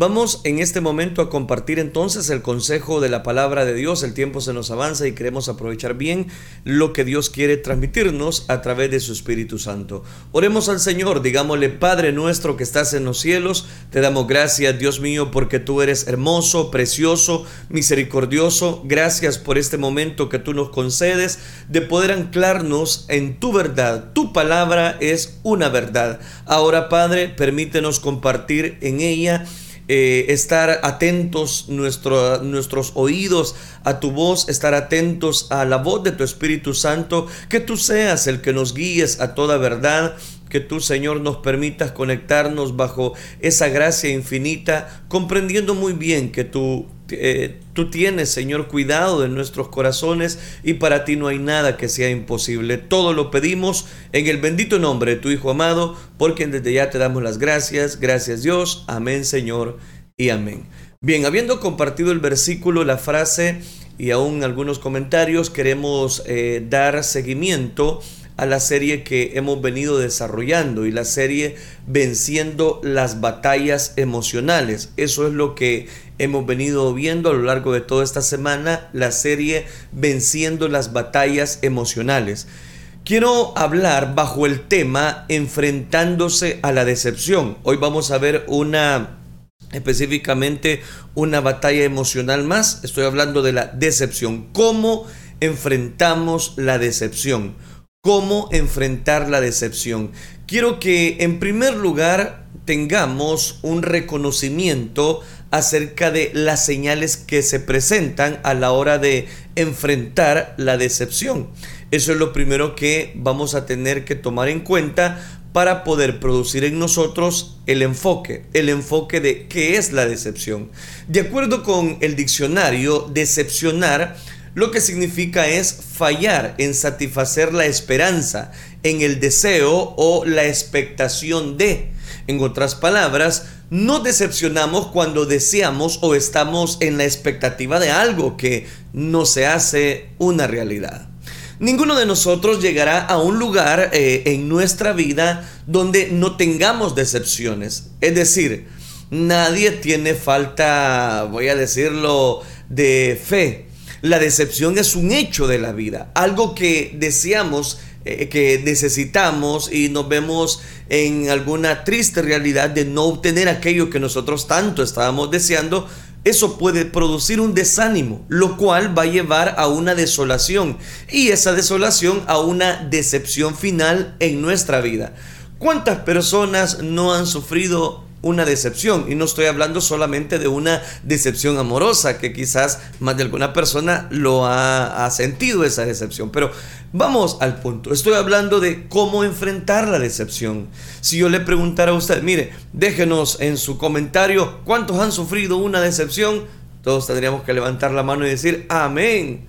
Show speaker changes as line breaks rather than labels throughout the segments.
Vamos en este momento a compartir entonces el consejo de la palabra de Dios. El tiempo se nos avanza y queremos aprovechar bien lo que Dios quiere transmitirnos a través de su Espíritu Santo. Oremos al Señor, digámosle, Padre nuestro que estás en los cielos, te damos gracias, Dios mío, porque tú eres hermoso, precioso, misericordioso. Gracias por este momento que tú nos concedes de poder anclarnos en tu verdad. Tu palabra es una verdad. Ahora, Padre, permítenos compartir en ella eh, estar atentos nuestros oídos a tu voz, estar atentos a la voz de tu Espíritu Santo, que tú seas el que nos guíes a toda verdad, que tú, Señor, nos permitas conectarnos bajo esa gracia infinita, comprendiendo muy bien que tú, eh, tú tienes, Señor, cuidado de nuestros corazones y para ti no hay nada que sea imposible. Todo lo pedimos en el bendito nombre de tu Hijo amado, porque desde ya te damos las gracias. Gracias Dios. Amén, Señor, y amén. Bien, habiendo compartido el versículo, la frase y aún algunos comentarios, queremos eh, dar seguimiento a la serie que hemos venido desarrollando y la serie Venciendo las batallas emocionales. Eso es lo que hemos venido viendo a lo largo de toda esta semana, la serie Venciendo las batallas emocionales. Quiero hablar bajo el tema enfrentándose a la decepción. Hoy vamos a ver una específicamente una batalla emocional más. Estoy hablando de la decepción. ¿Cómo enfrentamos la decepción? Cómo enfrentar la decepción. Quiero que en primer lugar tengamos un reconocimiento acerca de las señales que se presentan a la hora de enfrentar la decepción. Eso es lo primero que vamos a tener que tomar en cuenta para poder producir en nosotros el enfoque, el enfoque de qué es la decepción. De acuerdo con el diccionario, decepcionar lo que significa es fallar en satisfacer la esperanza, en el deseo o la expectación de. En otras palabras, no decepcionamos cuando deseamos o estamos en la expectativa de algo que no se hace una realidad. Ninguno de nosotros llegará a un lugar eh, en nuestra vida donde no tengamos decepciones. Es decir, nadie tiene falta, voy a decirlo, de fe la decepción es un hecho de la vida, algo que deseamos, eh, que necesitamos y nos vemos en alguna triste realidad de no obtener aquello que nosotros tanto estábamos deseando. Eso puede producir un desánimo, lo cual va a llevar a una desolación y esa desolación a una decepción final en nuestra vida. ¿Cuántas personas no han sufrido una decepción. Y no estoy hablando solamente de una decepción amorosa, que quizás más de alguna persona lo ha, sentido esa decepción. Pero vamos al punto. Estoy hablando de cómo enfrentar la decepción. Si yo le preguntara a usted, mire, déjenos en su comentario cuántos han sufrido una decepción, todos tendríamos que levantar la mano y decir, amén.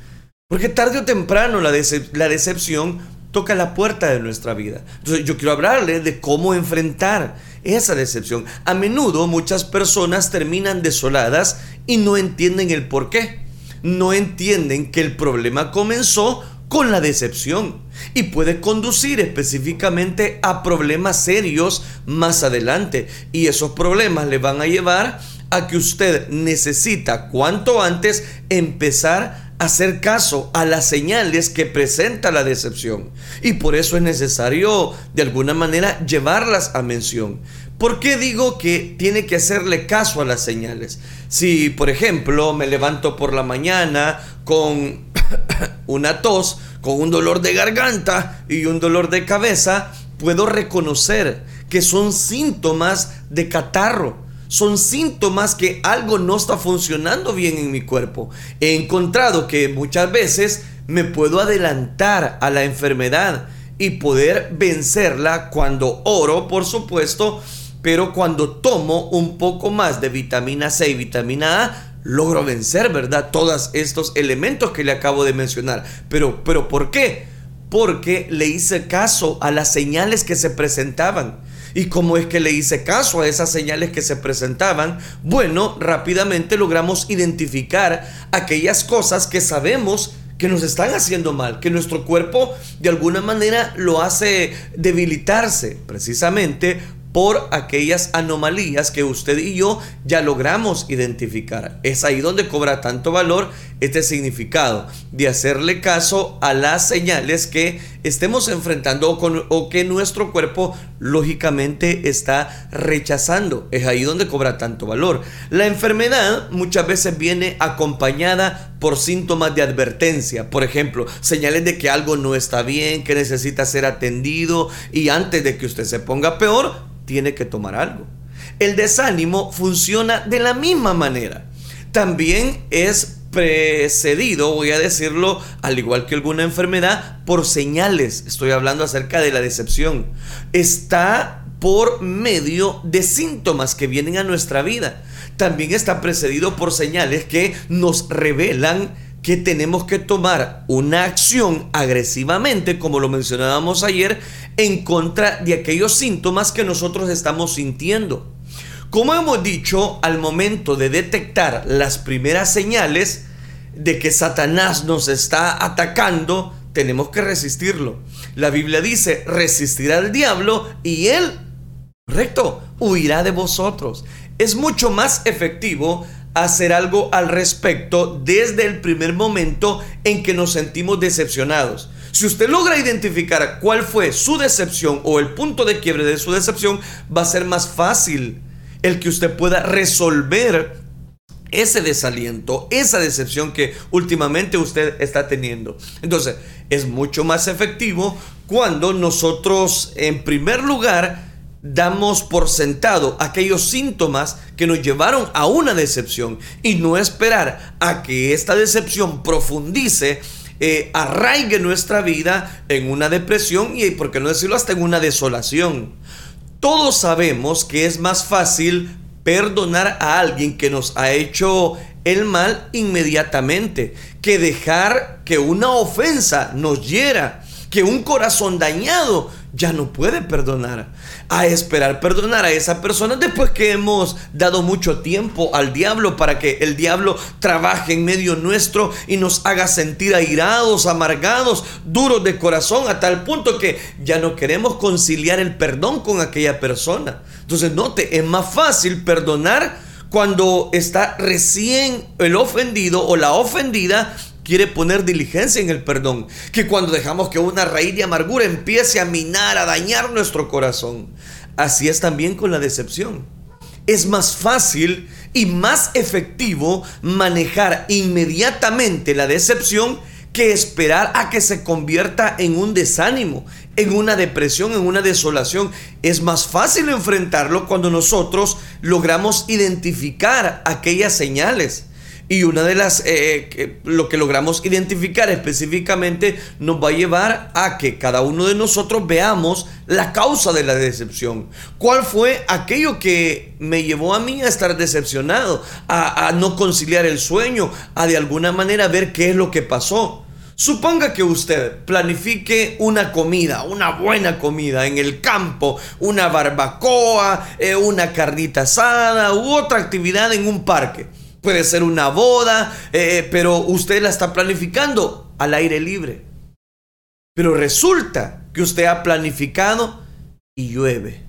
Porque tarde o temprano la, la decepción toca la puerta de nuestra vida. Entonces yo quiero hablarle de cómo enfrentar esa decepción. A menudo muchas personas terminan desoladas y no entienden el por qué. No entienden que el problema comenzó con la decepción y puede conducir específicamente a problemas serios más adelante. Y esos problemas le van a llevar a que usted necesita cuanto antes empezar hacer caso a las señales que presenta la decepción. Y por eso es necesario, de alguna manera, llevarlas a mención. ¿Por qué digo que tiene que hacerle caso a las señales? Si, por ejemplo, me levanto por la mañana con una tos, con un dolor de garganta y un dolor de cabeza, puedo reconocer que son síntomas de catarro son síntomas que algo no está funcionando bien en mi cuerpo. He encontrado que muchas veces me puedo adelantar a la enfermedad y poder vencerla cuando oro, por supuesto, pero cuando tomo un poco más de vitamina C y vitamina A, logro vencer, ¿verdad? Todos estos elementos que le acabo de mencionar. Pero, pero ¿por qué? Porque le hice caso a las señales que se presentaban. ¿Y cómo es que le hice caso a esas señales que se presentaban? Bueno, rápidamente logramos identificar aquellas cosas que sabemos que nos están haciendo mal, que nuestro cuerpo de alguna manera lo hace debilitarse, precisamente por aquellas anomalías que usted y yo ya logramos identificar. Es ahí donde cobra tanto valor este significado de hacerle caso a las señales que estemos enfrentando o, que nuestro cuerpo lógicamente está rechazando. Es ahí donde cobra tanto valor. La enfermedad muchas veces viene acompañada por síntomas de advertencia. Por ejemplo, señales de que algo no está bien, que necesita ser atendido y antes de que usted se ponga peor, tiene que tomar algo. El desánimo funciona de la misma manera. También es precedido, voy a decirlo, al igual que alguna enfermedad, por señales. Estoy hablando acerca de la decepción. Está por medio de síntomas que vienen a nuestra vida. También está precedido por señales que nos revelan que tenemos que tomar una acción agresivamente, como lo mencionábamos ayer, en contra de aquellos síntomas que nosotros estamos sintiendo. Como hemos dicho, al momento de detectar las primeras señales de que Satanás nos está atacando, tenemos que resistirlo. La Biblia dice, resistirá al diablo y él, correcto, huirá de vosotros. Es mucho más efectivo hacer algo al respecto desde el primer momento en que nos sentimos decepcionados. Si usted logra identificar cuál fue su decepción o el punto de quiebre de su decepción, va a ser más fácil el que usted pueda resolver ese desaliento, esa decepción que últimamente usted está teniendo. Entonces, es mucho más efectivo cuando nosotros, en primer lugar, damos por sentado aquellos síntomas que nos llevaron a una decepción y no esperar a que esta decepción profundice, eh, arraigue nuestra vida en una depresión y, por qué no decirlo, hasta en una desolación. Todos sabemos que es más fácil perdonar a alguien que nos ha hecho el mal inmediatamente que dejar que una ofensa nos hiera, que un corazón dañado ya no puede perdonar. A esperar perdonar a esa persona después que hemos dado mucho tiempo al diablo para que el diablo trabaje en medio nuestro y nos haga sentir airados, amargados, duros de corazón, a tal punto que ya no queremos conciliar el perdón con aquella persona. Entonces, note, es más fácil perdonar cuando está recién el ofendido o la ofendida quiere poner diligencia en el perdón, que cuando dejamos que una raíz de amargura empiece a minar, a dañar nuestro corazón. Así es también con la decepción. Es más fácil y más efectivo manejar inmediatamente la decepción que esperar a que se convierta en un desánimo, en una depresión, en una desolación. Es más fácil enfrentarlo cuando nosotros logramos identificar aquellas señales. Y una de las, eh, lo que logramos identificar específicamente nos va a llevar a que cada uno de nosotros veamos la causa de la decepción. ¿Cuál fue aquello que me llevó a mí a estar decepcionado, a, a no conciliar el sueño, a de alguna manera ver qué es lo que pasó? Suponga que usted planifique una comida, una buena comida en el campo, una barbacoa, eh, una carnita asada u otra actividad en un parque puede ser una boda, eh, pero usted la está planificando al aire libre. Pero resulta que usted ha planificado y llueve.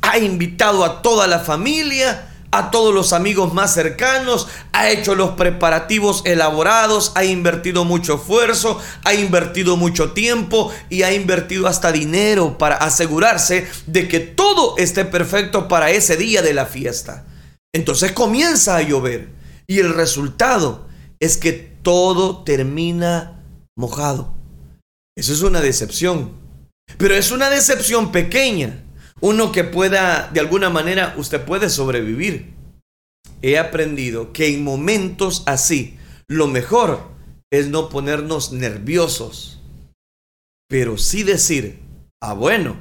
Ha invitado a toda la familia, a todos los amigos más cercanos, ha hecho los preparativos elaborados, ha invertido mucho esfuerzo, ha invertido mucho tiempo y ha invertido hasta dinero para asegurarse de que todo esté perfecto para ese día de la fiesta. Entonces comienza a llover y el resultado es que todo termina mojado. Eso es una decepción. Pero es una decepción pequeña. Uno que pueda, de alguna manera, usted puede sobrevivir. He aprendido que en momentos así, lo mejor es no ponernos nerviosos. Pero sí decir, ah bueno,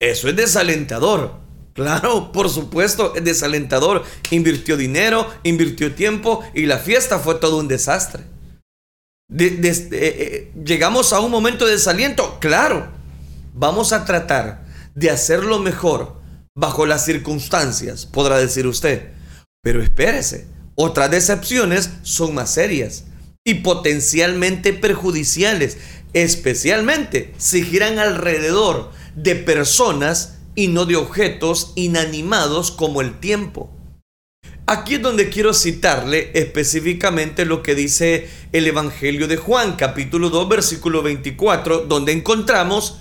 eso es desalentador. Claro, por supuesto, es desalentador. Invirtió dinero, invirtió tiempo y la fiesta fue todo un desastre. Eh, eh, llegamos a un momento de desaliento. Claro, vamos a tratar de hacerlo mejor bajo las circunstancias, podrá decir usted. Pero espérese, otras decepciones son más serias y potencialmente perjudiciales, especialmente si giran alrededor de personas y no de objetos inanimados como el tiempo. Aquí es donde quiero citarle específicamente lo que dice el Evangelio de Juan, capítulo 2, versículo 24, donde encontramos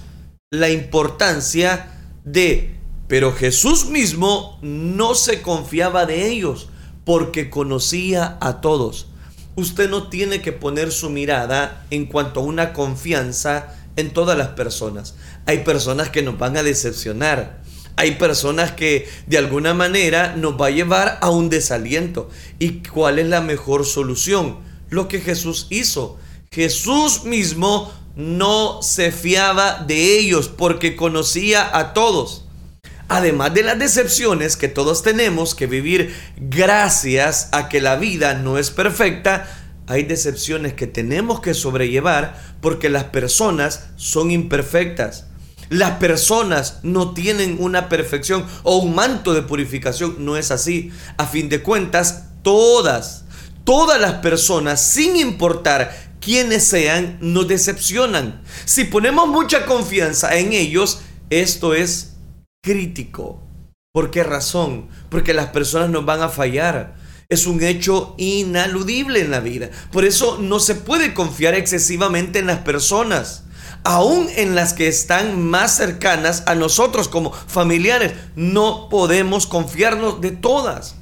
la importancia de, pero Jesús mismo no se confiaba de ellos porque conocía a todos. Usted no tiene que poner su mirada en cuanto a una confianza en todas las personas. Hay personas que nos van a decepcionar. Hay personas que de alguna manera nos va a llevar a un desaliento. ¿Y cuál es la mejor solución? Lo que Jesús hizo. Jesús mismo no se fiaba de ellos porque conocía a todos. Además de las decepciones que todos tenemos que vivir gracias a que la vida no es perfecta, hay decepciones que tenemos que sobrellevar porque las personas son imperfectas. Las personas no tienen una perfección o un manto de purificación. No es así. A fin de cuentas, todas, todas las personas, sin importar quiénes sean, nos decepcionan. Si ponemos mucha confianza en ellos, esto es crítico. ¿Por qué razón? Porque las personas nos van a fallar es un hecho inaludible en la vida. Por eso no se puede confiar excesivamente en las personas, aún en las que están más cercanas a nosotros como familiares. No podemos confiarnos de todas.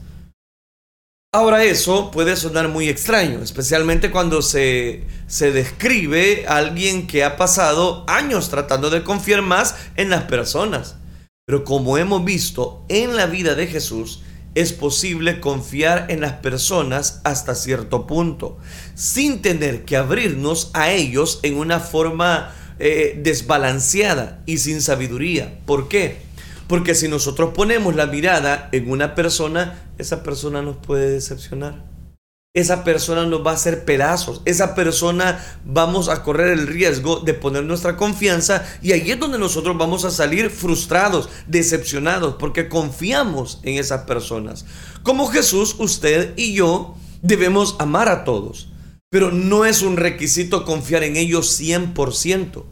Ahora eso puede sonar muy extraño, especialmente cuando se, se describe a alguien que ha pasado años tratando de confiar más en las personas. Pero como hemos visto en la vida de Jesús, es posible confiar en las personas hasta cierto punto, sin tener que abrirnos a ellos en una forma eh, desbalanceada y sin sabiduría. ¿Por qué? Porque si nosotros ponemos la mirada en una persona, esa persona nos puede decepcionar esa persona nos va a hacer pedazos. Esa persona vamos a correr el riesgo de poner nuestra confianza y ahí es donde nosotros vamos a salir frustrados, decepcionados, porque confiamos en esas personas. Como Jesús, usted y yo debemos amar a todos, pero no es un requisito confiar en ellos 100%.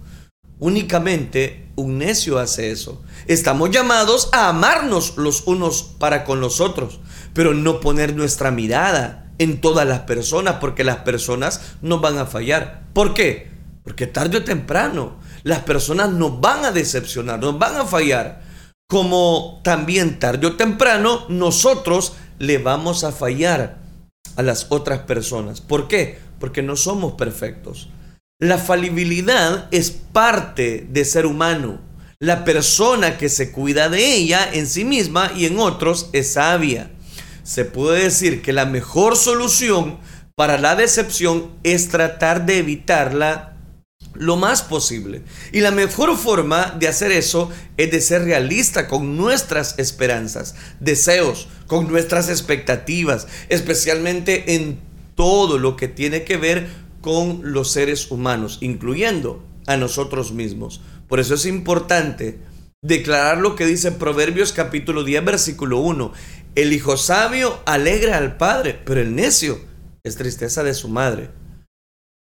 Únicamente un necio hace eso. Estamos llamados a amarnos los unos para con los otros, pero no poner nuestra mirada en todas las personas, porque las personas nos van a fallar. ¿Por qué? Porque tarde o temprano las personas nos van a decepcionar, nos van a fallar. Como también tarde o temprano nosotros le vamos a fallar a las otras personas. ¿Por qué? Porque no somos perfectos. La falibilidad es parte de ser humano. La persona que se cuida de ella en sí misma y en otros es sabia se puede decir que la mejor solución para la decepción es tratar de evitarla lo más posible. Y la mejor forma de hacer eso es de ser realista con nuestras esperanzas, deseos, con nuestras expectativas, especialmente en todo lo que tiene que ver con los seres humanos, incluyendo a nosotros mismos. Por eso es importante declarar lo que dice Proverbios capítulo 10 versículo 1. El hijo sabio alegra al padre, pero el necio es tristeza de su madre.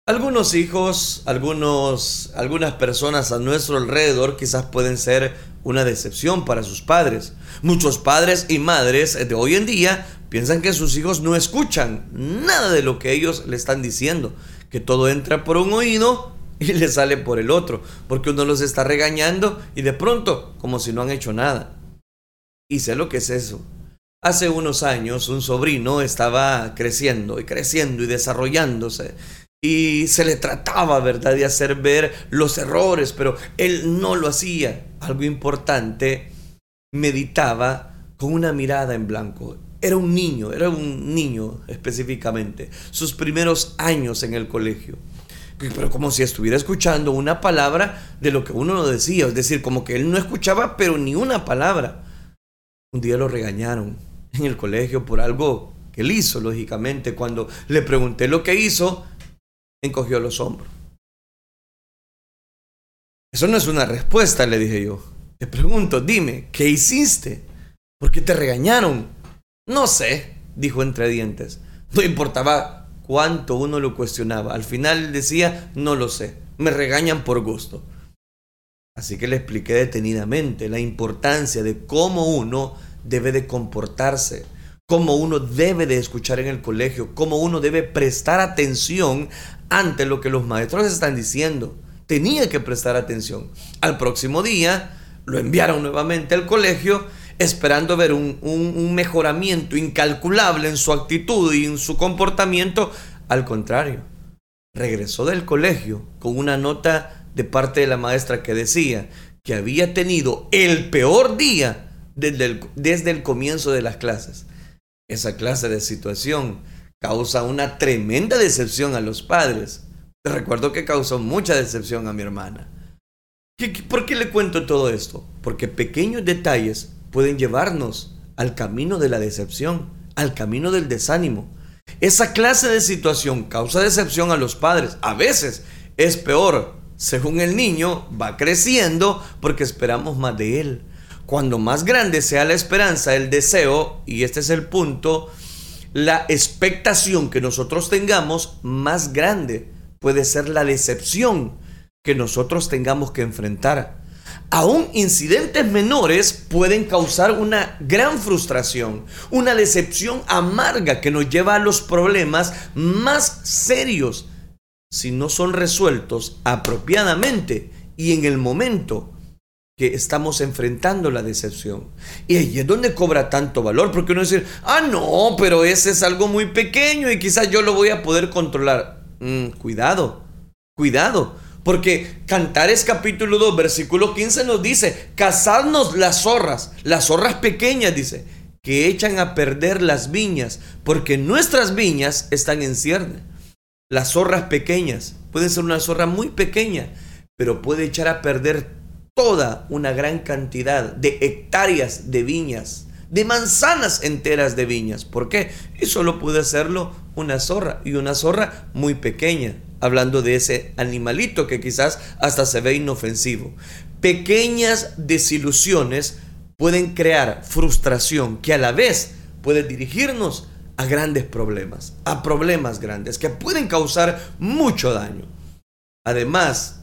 Algunos hijos, algunos, algunas personas a nuestro alrededor quizás pueden ser una decepción para sus padres. Muchos padres y madres de hoy en día piensan que sus hijos no escuchan nada de lo que ellos le están diciendo, que todo entra por un oído y le sale por el otro, porque uno los está regañando y de pronto como si no han hecho nada. Y sé lo que es eso. Hace unos años un sobrino estaba creciendo y creciendo y desarrollándose y se le trataba, ¿verdad?, de hacer ver los errores, pero él no lo hacía. Algo importante, meditaba con una mirada en blanco. Era un niño, era un niño específicamente, sus primeros años en el colegio. Pero como si estuviera escuchando una palabra de lo que uno no decía, es decir, como que él no escuchaba, pero ni una palabra. Un día lo regañaron en el colegio por algo que él hizo, lógicamente. Cuando le pregunté lo que hizo, encogió los hombros. Eso no es una respuesta, le dije yo. Te pregunto, dime, ¿qué hiciste? ¿Por qué te regañaron? No sé, dijo entre dientes. No importaba cuánto uno lo cuestionaba. Al final decía, no lo sé. Me regañan por gusto. Así que le expliqué detenidamente la importancia de cómo uno debe de comportarse, cómo uno debe de escuchar en el colegio, cómo uno debe prestar atención ante lo que los maestros están diciendo. Tenía que prestar atención. Al próximo día lo enviaron nuevamente al colegio esperando ver un, mejoramiento incalculable en su actitud y en su comportamiento. Al contrario, regresó del colegio con una nota de parte de la maestra que decía que había tenido el peor día desde el, desde el comienzo de las clases. Esa clase de situación causa una tremenda decepción a los padres. Recuerdo que causó mucha decepción a mi hermana. ¿Por qué le cuento todo esto? Porque pequeños detalles pueden llevarnos al camino de la decepción, al camino del desánimo. Esa clase de situación causa decepción a los padres. A veces es peor. Según el niño va creciendo porque esperamos más de él. Cuando más grande sea la esperanza, el deseo, y este es el punto, la expectación que nosotros tengamos, más grande puede ser la decepción que nosotros tengamos que enfrentar aún incidentes menores pueden causar una gran frustración, una decepción amarga que nos lleva a los problemas más serios si no son resueltos apropiadamente y en el momento que estamos enfrentando la decepción. Y ahí es donde cobra tanto valor, porque uno dice, ah, no, pero ese es algo muy pequeño y quizás yo lo voy a poder controlar. Mm, cuidado, cuidado porque Cantares capítulo 2, versículo 15 nos dice, cazadnos las zorras, las zorras pequeñas, dice, que echan a perder las viñas, porque nuestras viñas están en cierne. Las zorras pequeñas, puede ser una zorra muy pequeña, pero puede echar a perder toda una gran cantidad de hectáreas de viñas, de manzanas enteras de viñas. ¿Por qué? Y solo puede hacerlo una zorra, y una zorra muy pequeña hablando de ese animalito que quizás hasta se ve inofensivo. Pequeñas desilusiones pueden crear frustración que a la vez puede dirigirnos a grandes problemas, a problemas grandes que pueden causar mucho daño. Además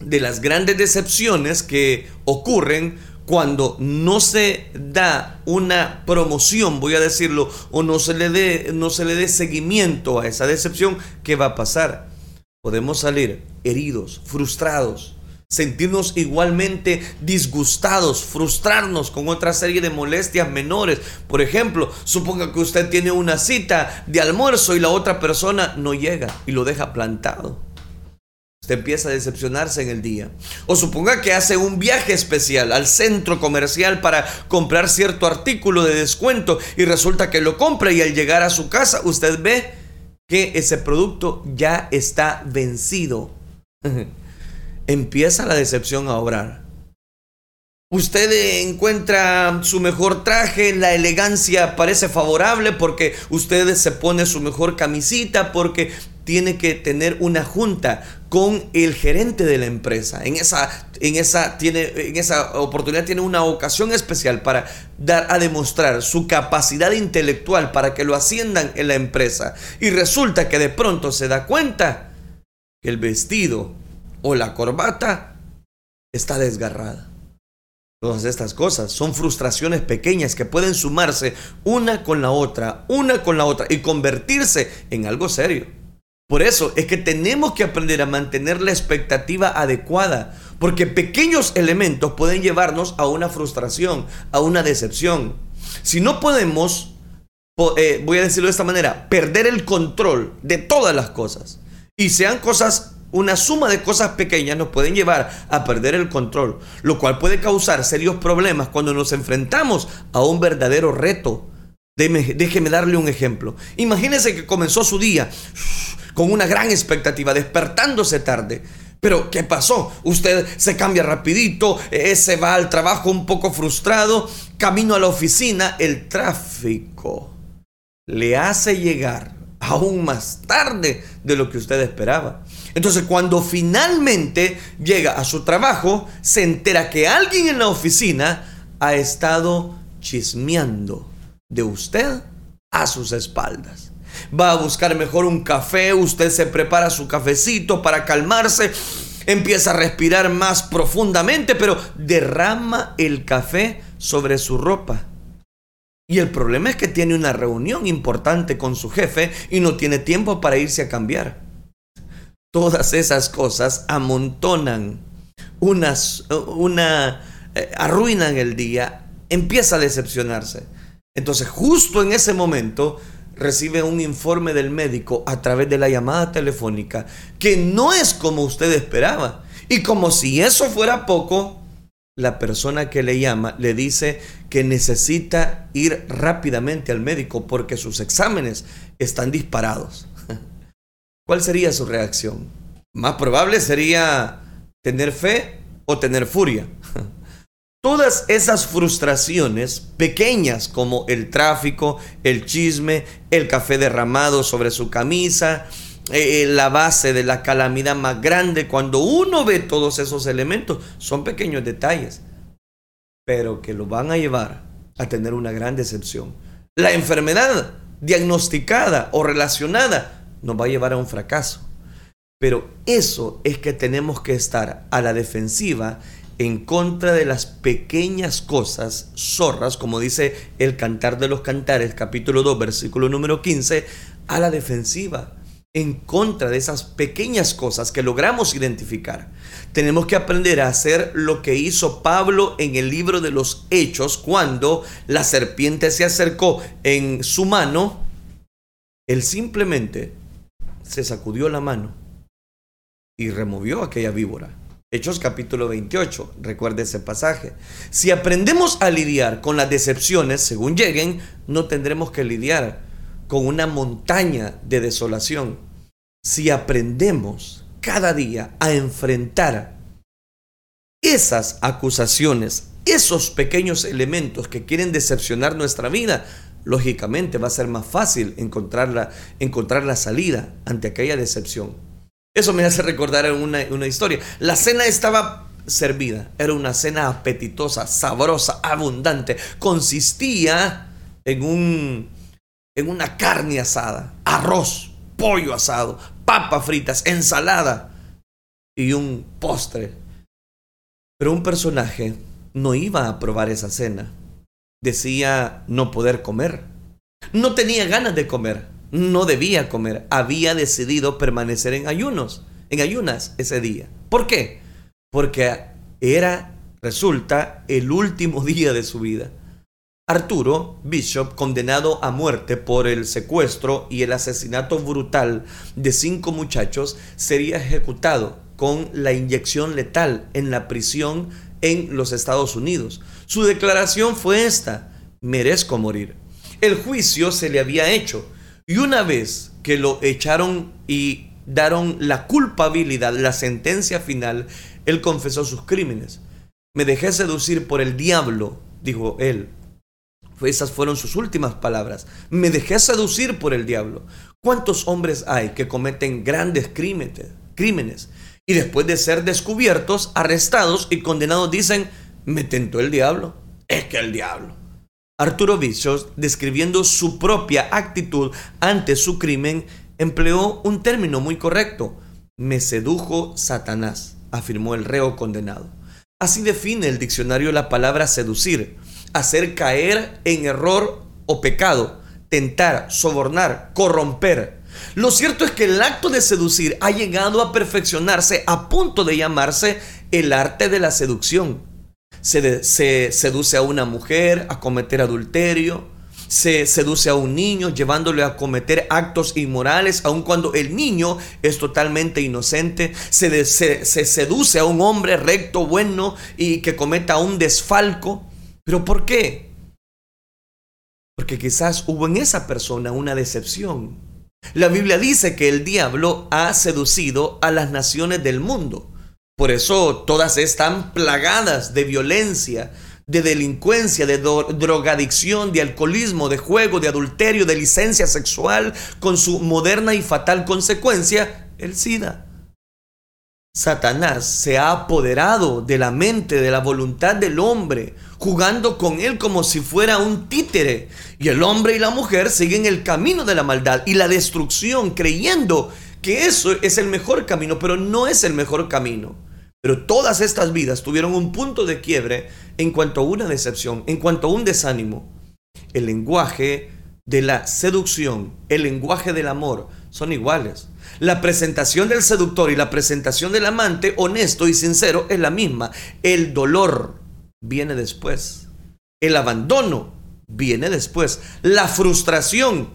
de las grandes decepciones que ocurren cuando no se da una promoción, voy a decirlo, o no se le dé no se le dé seguimiento a esa decepción, ¿qué va a pasar? Podemos salir heridos, frustrados, sentirnos igualmente disgustados, frustrarnos con otra serie de molestias menores. Por ejemplo, suponga que usted tiene una cita de almuerzo y la otra persona no llega y lo deja plantado. Usted empieza a decepcionarse en el día. O suponga que hace un viaje especial al centro comercial para comprar cierto artículo de descuento y resulta que lo compra y al llegar a su casa usted ve que ese producto ya está vencido. Empieza la decepción a obrar. Usted encuentra su mejor traje, la elegancia parece favorable porque usted se pone su mejor camisita, porque tiene que tener una junta con el gerente de la empresa. En esa, en esa, tiene, en esa oportunidad tiene una ocasión especial para dar a demostrar su capacidad intelectual para que lo asciendan en la empresa. Y resulta que de pronto se da cuenta que el vestido o la corbata está desgarrada. Todas estas cosas son frustraciones pequeñas que pueden sumarse una con la otra, una con la otra y convertirse en algo serio. Por eso es que tenemos que aprender a mantener la expectativa adecuada, porque pequeños elementos pueden llevarnos a una frustración, a una decepción. Si no podemos, eh, voy a decirlo de esta manera, perder el control de todas las cosas, y sean cosas, una suma de cosas pequeñas nos pueden llevar a perder el control, lo cual puede causar serios problemas cuando nos enfrentamos a un verdadero reto. déjeme darle un ejemplo. Imagínese que comenzó su día con una gran expectativa, despertándose tarde. Pero ¿qué pasó? Usted se cambia rapidito, eh, se va al trabajo un poco frustrado, camino a la oficina, el tráfico le hace llegar aún más tarde de lo que usted esperaba. Entonces cuando finalmente llega a su trabajo, se entera que alguien en la oficina ha estado chismeando de usted a sus espaldas va a buscar mejor un café, usted se prepara su cafecito para calmarse empieza a respirar más profundamente, pero derrama el café sobre su ropa. Y el problema es que tiene una reunión importante con su jefe y no tiene tiempo para irse a cambiar. Todas esas cosas amontonan, unas, una, eh, arruinan el día, empieza a decepcionarse. Entonces justo en ese momento recibe un informe del médico a través de la llamada telefónica que no es como usted esperaba. Y como si eso fuera poco, la persona que le llama le dice que necesita ir rápidamente al médico porque sus exámenes están disparados. ¿Cuál sería su reacción? Más probable sería tener fe o tener furia. Todas esas frustraciones pequeñas como el tráfico, el chisme, el café derramado sobre su camisa, eh, eh, la base de la calamidad más grande, cuando uno ve todos esos elementos, son pequeños detalles, pero que lo van a llevar a tener una gran decepción. La enfermedad diagnosticada o relacionada nos va a llevar a un fracaso. Pero eso es que tenemos que estar a la defensiva en contra de las pequeñas cosas zorras, como dice el Cantar de los Cantares, capítulo 2, versículo número 15, a la defensiva, en contra de esas pequeñas cosas que logramos identificar. Tenemos que aprender a hacer lo que hizo Pablo en el libro de los Hechos, cuando la serpiente se acercó en su mano, él simplemente se sacudió la mano y removió aquella víbora Hechos capítulo 28, recuerde ese pasaje. Si aprendemos a lidiar con las decepciones según lleguen, no tendremos que lidiar con una montaña de desolación. Si aprendemos cada día a enfrentar esas acusaciones, esos pequeños elementos que quieren decepcionar nuestra vida, lógicamente va a ser más fácil encontrar la, encontrar la salida ante aquella decepción. Eso me hace recordar una, una historia. La cena estaba servida. Era una cena apetitosa, sabrosa, abundante. Consistía en, un, en una carne asada, arroz, pollo asado, papas fritas, ensalada y un postre. Pero un personaje no iba a probar esa cena. Decía no poder comer. No tenía ganas de comer no debía comer, había decidido permanecer en ayunos, en ayunas ese día. ¿Por qué? Porque era, resulta, el último día de su vida. Arturo Bishop, condenado a muerte por el secuestro y el asesinato brutal de cinco muchachos, sería ejecutado con la inyección letal en la prisión en los Estados Unidos. Su declaración fue esta, merezco morir. El juicio se le había hecho, y una vez que lo echaron y daron la culpabilidad, la sentencia final, él confesó sus crímenes. Me dejé seducir por el diablo, dijo él. Esas fueron sus últimas palabras. Me dejé seducir por el diablo. ¿Cuántos hombres hay que cometen grandes crímenes, y después de ser descubiertos, arrestados y condenados dicen, me tentó el diablo? Es que el diablo. Arturo Vicios, describiendo su propia actitud ante su crimen, empleó un término muy correcto. Me sedujo Satanás, afirmó el reo condenado. Así define el diccionario la palabra seducir, hacer caer en error o pecado, tentar, sobornar, corromper. Lo cierto es que el acto de seducir ha llegado a perfeccionarse a punto de llamarse el arte de la seducción se, seduce a una mujer a cometer adulterio, se seduce a un niño llevándole a cometer actos inmorales, aun cuando el niño es totalmente inocente, se, se, seduce a un hombre recto, bueno y que cometa un desfalco. ¿Pero por qué? Porque quizás hubo en esa persona una decepción. La Biblia dice que el diablo ha seducido a las naciones del mundo. Por eso todas están plagadas de violencia, de delincuencia, de drogadicción, de alcoholismo, de juego, de adulterio, de licencia sexual, con su moderna y fatal consecuencia, el SIDA. Satanás se ha apoderado de la mente, de la voluntad del hombre, jugando con él como si fuera un títere. Y el hombre y la mujer siguen el camino de la maldad y la destrucción, creyendo que eso es el mejor camino, pero no es el mejor camino. Pero todas estas vidas tuvieron un punto de quiebre en cuanto a una decepción, en cuanto a un desánimo. El lenguaje de la seducción, el lenguaje del amor, son iguales. La presentación del seductor y la presentación del amante, honesto y sincero, es la misma. El dolor viene después. El abandono viene después. La frustración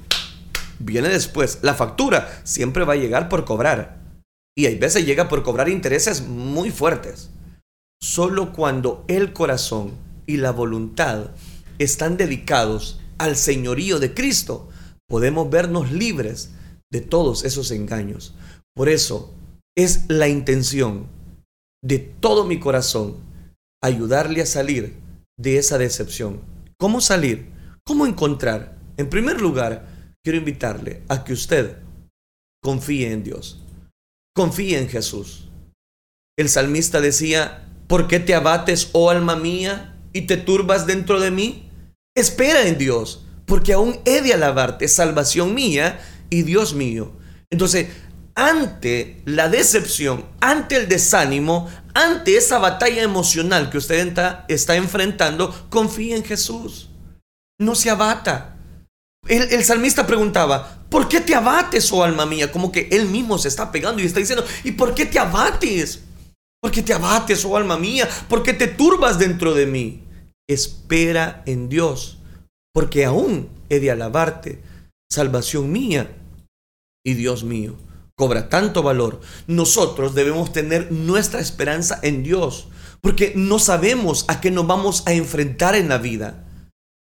viene después. La factura siempre va a llegar por cobrar. Y hay veces llega por cobrar intereses muy fuertes. Solo cuando el corazón y la voluntad están dedicados al señorío de Cristo, podemos vernos libres de todos esos engaños. Por eso es la intención de todo mi corazón ayudarle a salir de esa decepción. ¿Cómo salir? ¿Cómo encontrar? En primer lugar, quiero invitarle a que usted confíe en Dios. Confíe en Jesús. El salmista decía, ¿por qué te abates, oh alma mía, y te turbas dentro de mí? Espera en Dios, porque aún he de alabarte, salvación mía y Dios mío. Entonces, ante la decepción, ante el desánimo, ante esa batalla emocional que usted está, enfrentando, confíe en Jesús. No se abata. El, el, salmista preguntaba, ¿por qué te abates, oh alma mía? Como que él mismo se está pegando y está diciendo, ¿y por qué te abates? ¿Por qué te abates, oh alma mía? ¿Por qué te turbas dentro de mí? Espera en Dios, porque aún he de alabarte, salvación mía y Dios mío. Cobra tanto valor. Nosotros debemos tener nuestra esperanza en Dios, porque no sabemos a qué nos vamos a enfrentar en la vida.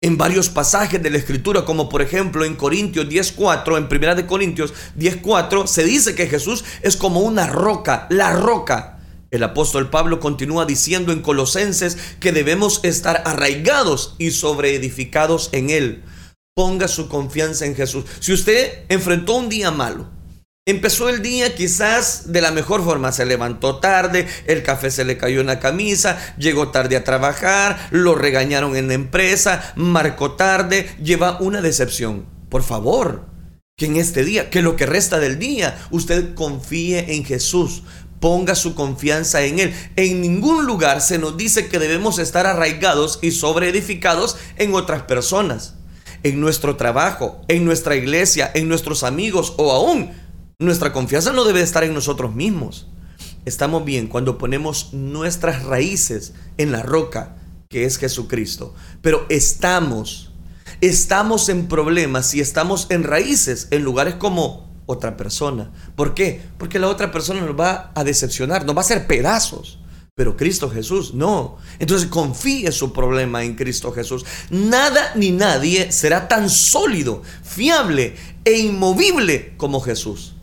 En varios pasajes de la escritura, como por ejemplo en Corintios 10.4, en Primera de Corintios 10.4, se dice que Jesús es como una roca, la roca. El apóstol Pablo continúa diciendo en Colosenses que debemos estar arraigados y sobreedificados en Él ponga su confianza en Jesús. Si usted enfrentó un día malo, empezó el día quizás de la mejor forma, se levantó tarde, el café se le cayó en la camisa, llegó tarde a trabajar, lo regañaron en la empresa, marcó tarde, lleva una decepción. Por favor, que en este día, que lo que resta del día, usted confíe en Jesús. Ponga su confianza en Él. En ningún lugar se nos dice que debemos estar arraigados y sobreedificados en otras personas en nuestro trabajo, en nuestra iglesia, en nuestros amigos o aún nuestra confianza no debe estar en nosotros mismos. Estamos bien cuando ponemos nuestras raíces en la roca que es Jesucristo. Pero estamos, estamos en problemas si estamos en raíces en lugares como otra persona. ¿Por qué? Porque la otra persona nos va a decepcionar, nos va a hacer pedazos. Pero Cristo Jesús no. Entonces confíe su problema en Cristo Jesús. Nada ni nadie será tan sólido, fiable e inmovible como Jesús.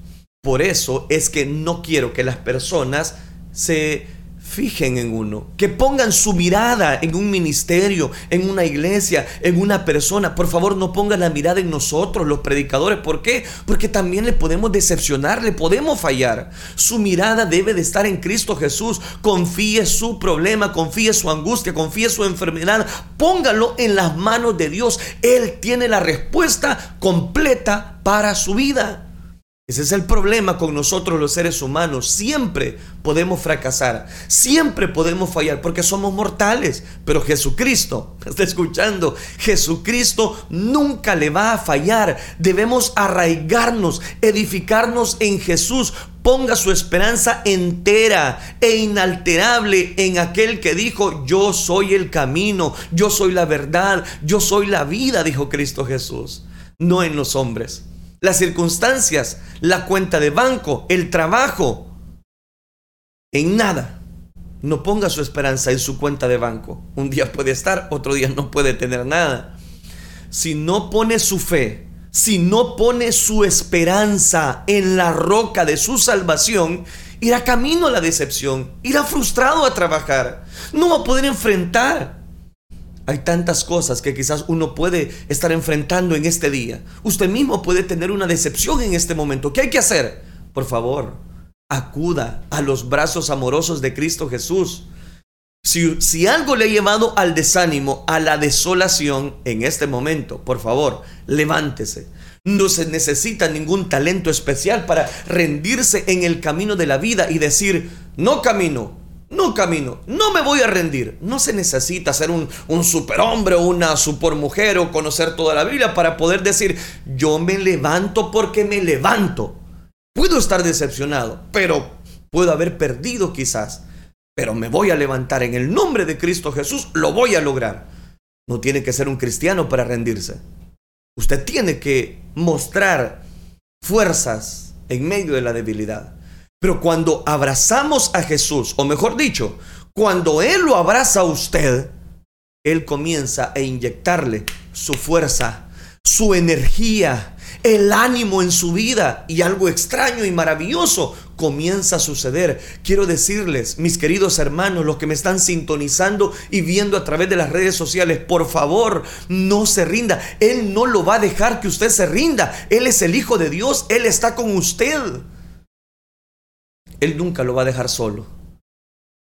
Por eso es que no quiero que las personas se fijen en uno, que pongan su mirada en un ministerio, en una iglesia, en una persona. Por favor, no pongan la mirada en nosotros, los predicadores. ¿Por qué? Porque también le podemos decepcionar, le podemos fallar. Su mirada debe de estar en Cristo Jesús. Confíe su problema, confíe su angustia, confíe su enfermedad. Póngalo en las manos de Dios. Él tiene la respuesta completa para su vida. Ese es el problema con nosotros los seres humanos. Siempre podemos fracasar, siempre podemos fallar porque somos mortales. Pero Jesucristo, está escuchando, Jesucristo nunca le va a fallar. Debemos arraigarnos, edificarnos en Jesús. Ponga su esperanza entera e inalterable en aquel que dijo, yo soy el camino, yo soy la verdad, yo soy la vida, dijo Cristo Jesús, no en los hombres las circunstancias, la cuenta de banco, el trabajo. En nada. No ponga su esperanza en su cuenta de banco. Un día puede estar, otro día no puede tener nada. Si no pone su fe, si no pone su esperanza en la roca de su salvación, irá camino a la decepción, irá frustrado a trabajar, no va a poder enfrentar hay tantas cosas que quizás uno puede estar enfrentando en este día. Usted mismo puede tener una decepción en este momento. ¿Qué hay que hacer? Por favor, acuda a los brazos amorosos de Cristo Jesús. Si, algo le ha llevado al desánimo, a la desolación en este momento, por favor, levántese. No se necesita ningún talento especial para rendirse en el camino de la vida y decir, no camino, no camino, no me voy a rendir. No se necesita ser un, superhombre o una supermujer o conocer toda la Biblia para poder decir, yo me levanto porque me levanto. Puedo estar decepcionado, pero puedo haber perdido quizás, pero me voy a levantar en el nombre de Cristo Jesús, lo voy a lograr. No tiene que ser un cristiano para rendirse. Usted tiene que mostrar fuerzas en medio de la debilidad. Pero cuando abrazamos a Jesús, o mejor dicho, cuando Él lo abraza a usted, Él comienza a inyectarle su fuerza, su energía, el ánimo en su vida y algo extraño y maravilloso comienza a suceder. Quiero decirles, mis queridos hermanos, los que me están sintonizando y viendo a través de las redes sociales, por favor, no se rinda. Él no lo va a dejar que usted se rinda. Él es el Hijo de Dios, Él está con usted. Él nunca lo va a dejar solo.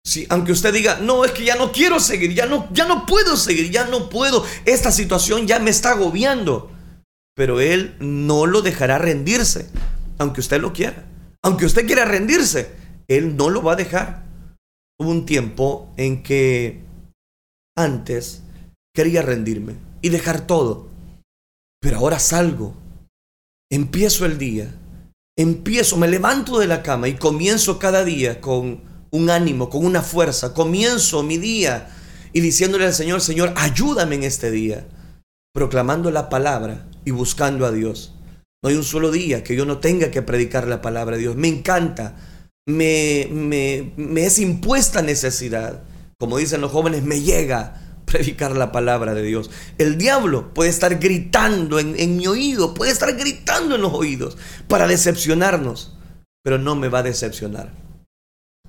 Si, aunque usted diga, no, es que ya no quiero seguir, ya no, ya no puedo seguir, ya no puedo, esta situación ya me está agobiando pero Él no lo dejará rendirse, aunque usted lo quiera. Aunque usted quiera rendirse, Él no lo va a dejar. Hubo un tiempo en que antes quería rendirme y dejar todo, pero ahora salgo, empiezo el día, empiezo, me levanto de la cama y comienzo cada día con un ánimo, con una fuerza, comienzo mi día y diciéndole al Señor, Señor, ayúdame en este día, proclamando la palabra y buscando a Dios. No hay un solo día que yo no tenga que predicar la palabra de Dios. Me encanta, me, me, me es impuesta necesidad. Como dicen los jóvenes, me llega predicar la palabra de Dios. El diablo puede estar gritando en, mi oído, puede estar gritando en los oídos para decepcionarnos, pero no me va a decepcionar.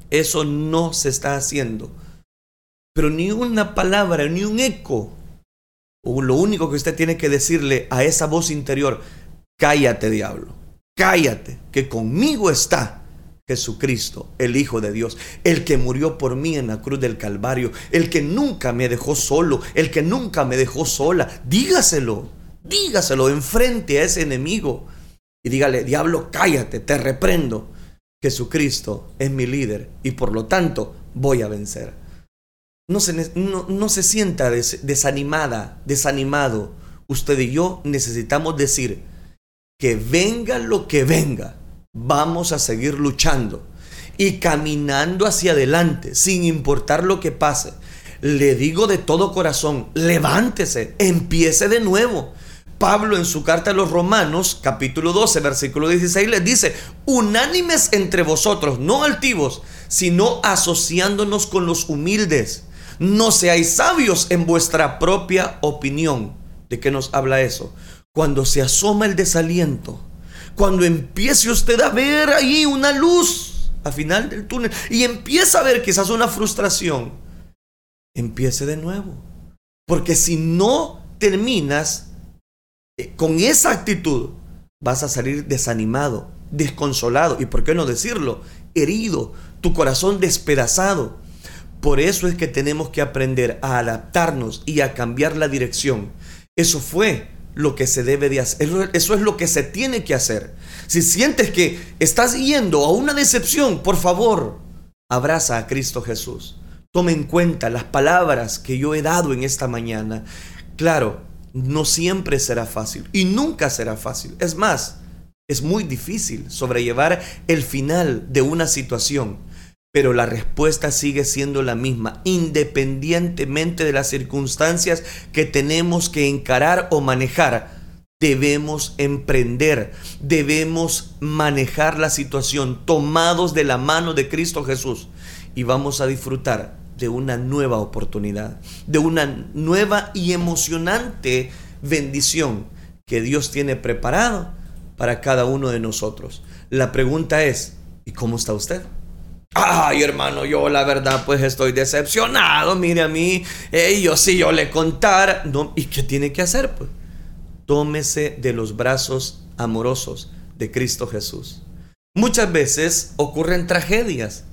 Eso no se está haciendo. Pero ni una palabra, ni un eco lo único que usted tiene que decirle a esa voz interior, cállate diablo, cállate, que conmigo está Jesucristo, el Hijo de Dios, el que murió por mí en la cruz del Calvario, el que nunca me dejó solo, el que nunca me dejó sola. Dígaselo, dígaselo enfrente a ese enemigo y dígale, diablo, cállate, te reprendo. Jesucristo es mi líder y por lo tanto voy a vencer no se, no, se sienta desanimada, desanimado. Usted y yo necesitamos decir que venga lo que venga, vamos a seguir luchando y caminando hacia adelante, sin importar lo que pase. Le digo de todo corazón, levántese, empiece de nuevo. Pablo en su carta a los Romanos, capítulo 12, versículo 16, les dice, unánimes entre vosotros, no altivos, sino asociándonos con los humildes no seáis sabios en vuestra propia opinión. ¿De qué nos habla eso? Cuando se asoma el desaliento, cuando empiece usted a ver ahí una luz al final del túnel y empieza a ver quizás una frustración, empiece de nuevo. Porque si no terminas eh, con esa actitud, vas a salir desanimado, desconsolado y, ¿por qué no decirlo? Herido, tu corazón despedazado. Por eso es que tenemos que aprender a adaptarnos y a cambiar la dirección. Eso fue lo que se debe de hacer. Eso es lo que se tiene que hacer. Si sientes que estás yendo a una decepción, por favor, abraza a Cristo Jesús. Tome en cuenta las palabras que yo he dado en esta mañana. Claro, no siempre será fácil y nunca será fácil. Es más, es muy difícil sobrellevar el final de una situación pero la respuesta sigue siendo la misma, independientemente de las circunstancias que tenemos que encarar o manejar. Debemos emprender, debemos manejar la situación tomados de la mano de Cristo Jesús y vamos a disfrutar de una nueva oportunidad, de una nueva y emocionante bendición que Dios tiene preparado para cada uno de nosotros. La pregunta es, ¿y cómo está usted? Ay, hermano, yo la verdad pues estoy decepcionado. Mire a mí, yo si yo le contara. No, ¿Y qué tiene que hacer? Pues tómese de los brazos amorosos de Cristo Jesús. Muchas veces ocurren tragedias,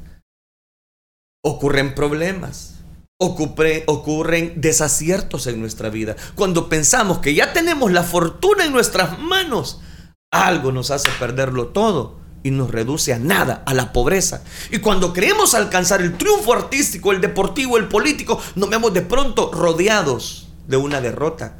ocurren problemas, ocurren desaciertos en nuestra vida. Cuando pensamos que ya tenemos la fortuna en nuestras manos, algo nos hace perderlo todo y nos reduce a nada, a la pobreza. Y cuando queremos alcanzar el triunfo artístico, el deportivo, el político, nos vemos de pronto rodeados de una derrota.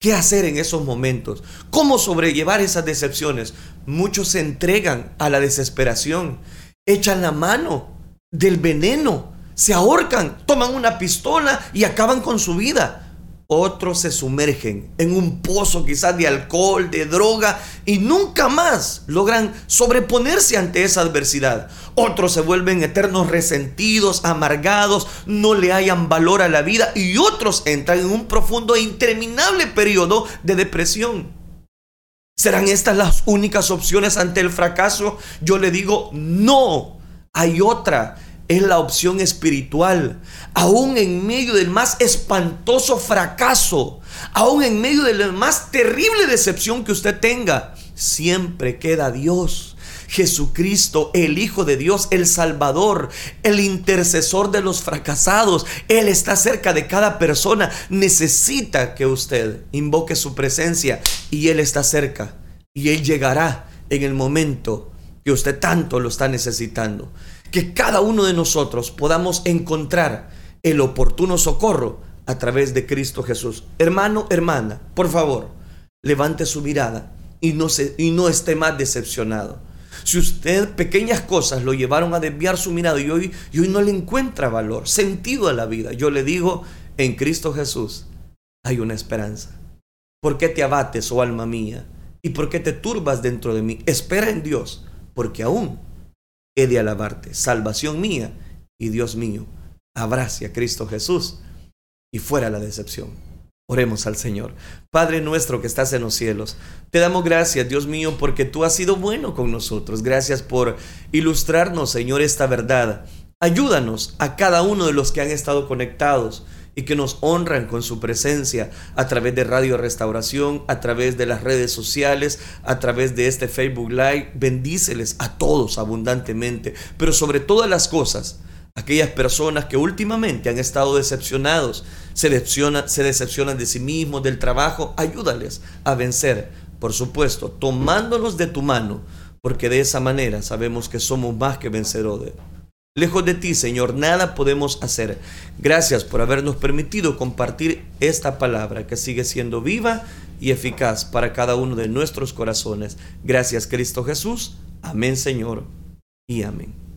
¿Qué hacer en esos momentos? ¿Cómo sobrellevar esas decepciones? Muchos se entregan a la desesperación, echan la mano del veneno, se ahorcan, toman una pistola y acaban con su vida. Otros se sumergen en un pozo quizás de alcohol, de droga y nunca más logran sobreponerse ante esa adversidad. Otros se vuelven eternos resentidos, amargados, no le hayan valor a la vida y otros entran en un profundo e interminable periodo de depresión. ¿Serán estas las únicas opciones ante el fracaso? Yo le digo, no, hay otra es la opción espiritual. Aún en medio del más espantoso fracaso, aún en medio de la más terrible decepción que usted tenga, siempre queda Dios. Jesucristo, el Hijo de Dios, el Salvador, el intercesor de los fracasados. Él está cerca de cada persona. Necesita que usted invoque su presencia y Él está cerca. Y Él llegará en el momento que usted tanto lo está necesitando que cada uno de nosotros podamos encontrar el oportuno socorro a través de Cristo Jesús. Hermano, hermana, por favor, levante su mirada y no, se, y no esté más decepcionado. Si usted pequeñas cosas lo llevaron a desviar su mirada y hoy, y hoy no le encuentra valor, sentido a la vida, yo le digo, en Cristo Jesús hay una esperanza. ¿Por qué te abates, oh alma mía? ¿Y por qué te turbas dentro de mí? Espera en Dios, porque aún he de alabarte, salvación mía y Dios mío. Abrace a Cristo Jesús y fuera la decepción. Oremos al Señor. Padre nuestro que estás en los cielos, te damos gracias, Dios mío, porque tú has sido bueno con nosotros. Gracias por ilustrarnos, Señor, esta verdad. Ayúdanos a cada uno de los que han estado conectados y que nos honran con su presencia a través de Radio Restauración, a través de las redes sociales, a través de este Facebook Live. Bendíceles a todos abundantemente, pero sobre todas las cosas, aquellas personas que últimamente han estado decepcionados, se decepcionan, se decepcionan de sí mismos, del trabajo, ayúdales a vencer, por supuesto, tomándolos de tu mano, porque de esa manera sabemos que somos más que vencedores Lejos de ti, Señor, nada podemos hacer. Gracias por habernos permitido compartir esta palabra que sigue siendo viva y eficaz para cada uno de nuestros corazones. Gracias, Cristo Jesús. Amén, Señor, y amén.